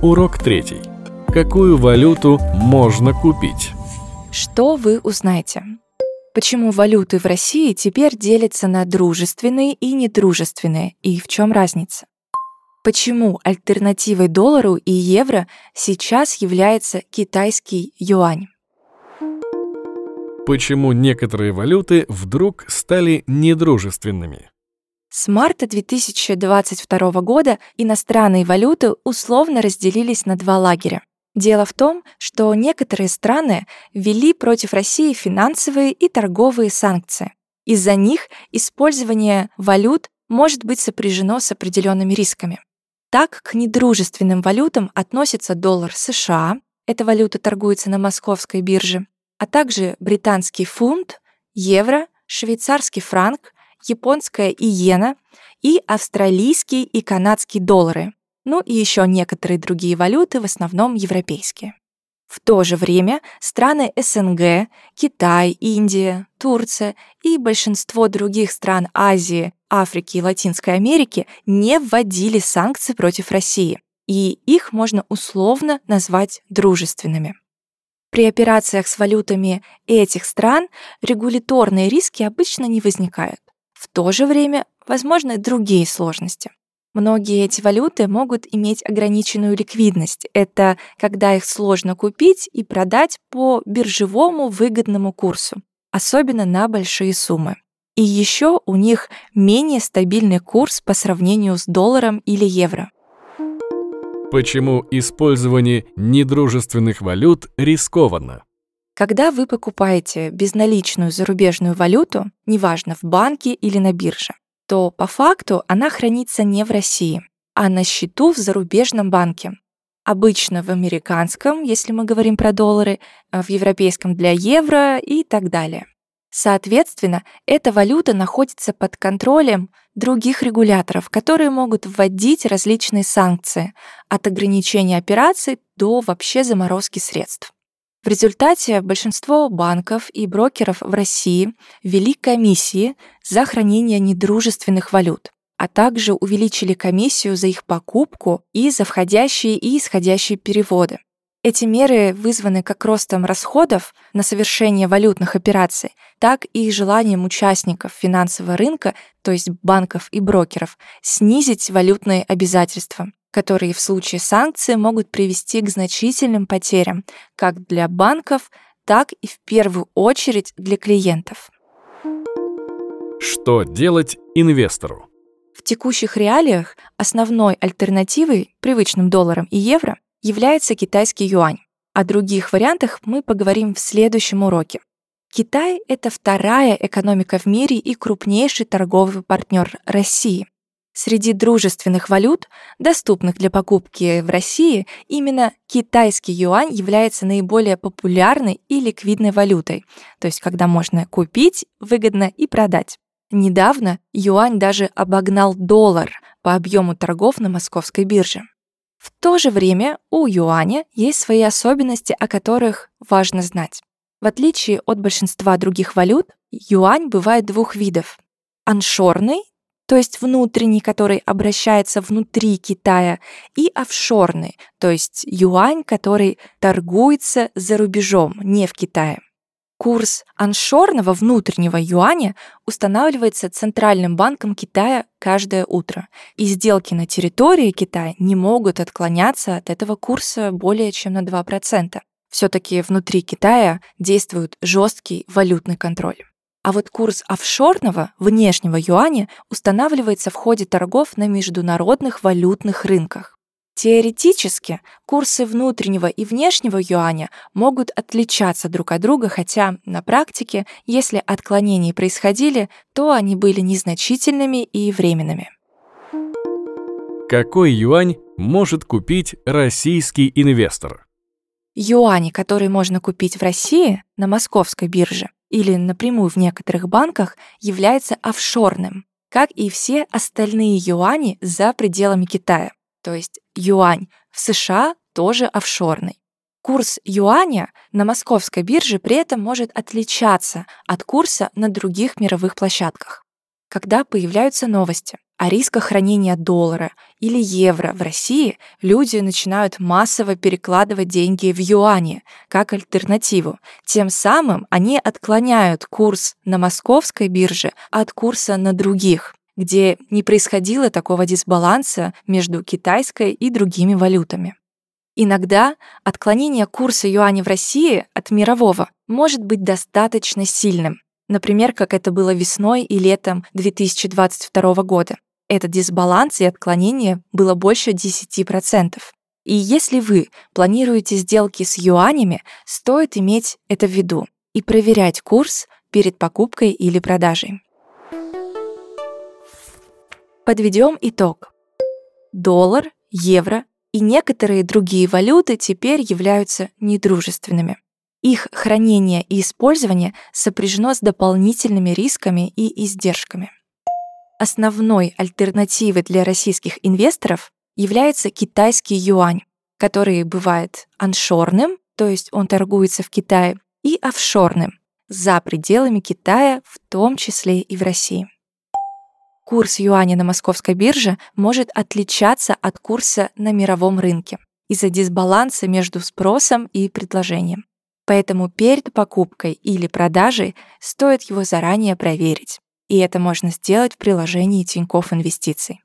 Урок третий. Какую валюту можно купить? Что вы узнаете? Почему валюты в России теперь делятся на дружественные и недружественные, и в чем разница? Почему альтернативой доллару и евро сейчас является китайский юань? Почему некоторые валюты вдруг стали недружественными? С марта 2022 года иностранные валюты условно разделились на два лагеря. Дело в том, что некоторые страны ввели против России финансовые и торговые санкции. Из-за них использование валют может быть сопряжено с определенными рисками. Так, к недружественным валютам относятся доллар США, эта валюта торгуется на московской бирже, а также британский фунт, евро, швейцарский франк, японская иена и австралийский и канадский доллары, ну и еще некоторые другие валюты, в основном европейские. В то же время страны СНГ, Китай, Индия, Турция и большинство других стран Азии, Африки и Латинской Америки не вводили санкции против России, и их можно условно назвать дружественными. При операциях с валютами этих стран регуляторные риски обычно не возникают. То же время возможны другие сложности. Многие эти валюты могут иметь ограниченную ликвидность. Это когда их сложно купить и продать по биржевому выгодному курсу, особенно на большие суммы. И еще у них менее стабильный курс по сравнению с долларом или евро. Почему использование недружественных валют рискованно? Когда вы покупаете безналичную зарубежную валюту, неважно в банке или на бирже, то по факту она хранится не в России, а на счету в зарубежном банке. Обычно в американском, если мы говорим про доллары, а в европейском для евро и так далее. Соответственно, эта валюта находится под контролем других регуляторов, которые могут вводить различные санкции от ограничения операций до вообще заморозки средств. В результате большинство банков и брокеров в России ввели комиссии за хранение недружественных валют, а также увеличили комиссию за их покупку и за входящие и исходящие переводы. Эти меры вызваны как ростом расходов на совершение валютных операций, так и желанием участников финансового рынка, то есть банков и брокеров, снизить валютные обязательства которые в случае санкций могут привести к значительным потерям как для банков, так и в первую очередь для клиентов. Что делать инвестору? В текущих реалиях основной альтернативой привычным долларам и евро является китайский юань. О других вариантах мы поговорим в следующем уроке. Китай — это вторая экономика в мире и крупнейший торговый партнер России. Среди дружественных валют, доступных для покупки в России, именно китайский юань является наиболее популярной и ликвидной валютой, то есть когда можно купить выгодно и продать. Недавно юань даже обогнал доллар по объему торгов на московской бирже. В то же время у юаня есть свои особенности, о которых важно знать. В отличие от большинства других валют, юань бывает двух видов. Аншорный то есть внутренний, который обращается внутри Китая, и офшорный, то есть юань, который торгуется за рубежом, не в Китае. Курс аншорного внутреннего юаня устанавливается Центральным банком Китая каждое утро, и сделки на территории Китая не могут отклоняться от этого курса более чем на 2%. Все-таки внутри Китая действует жесткий валютный контроль. А вот курс офшорного внешнего юаня устанавливается в ходе торгов на международных валютных рынках. Теоретически курсы внутреннего и внешнего юаня могут отличаться друг от друга, хотя на практике, если отклонения происходили, то они были незначительными и временными. Какой юань может купить российский инвестор? Юани, которые можно купить в России на московской бирже, или напрямую в некоторых банках является офшорным, как и все остальные юани за пределами Китая. То есть юань в США тоже офшорный. Курс юаня на московской бирже при этом может отличаться от курса на других мировых площадках. Когда появляются новости о рисках хранения доллара или евро в России люди начинают массово перекладывать деньги в юани как альтернативу. Тем самым они отклоняют курс на московской бирже от курса на других где не происходило такого дисбаланса между китайской и другими валютами. Иногда отклонение курса юаня в России от мирового может быть достаточно сильным, например, как это было весной и летом 2022 года. Этот дисбаланс и отклонение было больше 10%. И если вы планируете сделки с юанями, стоит иметь это в виду и проверять курс перед покупкой или продажей. Подведем итог. Доллар, евро и некоторые другие валюты теперь являются недружественными. Их хранение и использование сопряжено с дополнительными рисками и издержками. Основной альтернативой для российских инвесторов является китайский юань, который бывает аншорным, то есть он торгуется в Китае, и офшорным, за пределами Китая, в том числе и в России курс юаня на московской бирже может отличаться от курса на мировом рынке из-за дисбаланса между спросом и предложением. Поэтому перед покупкой или продажей стоит его заранее проверить. И это можно сделать в приложении Тинькофф Инвестиций.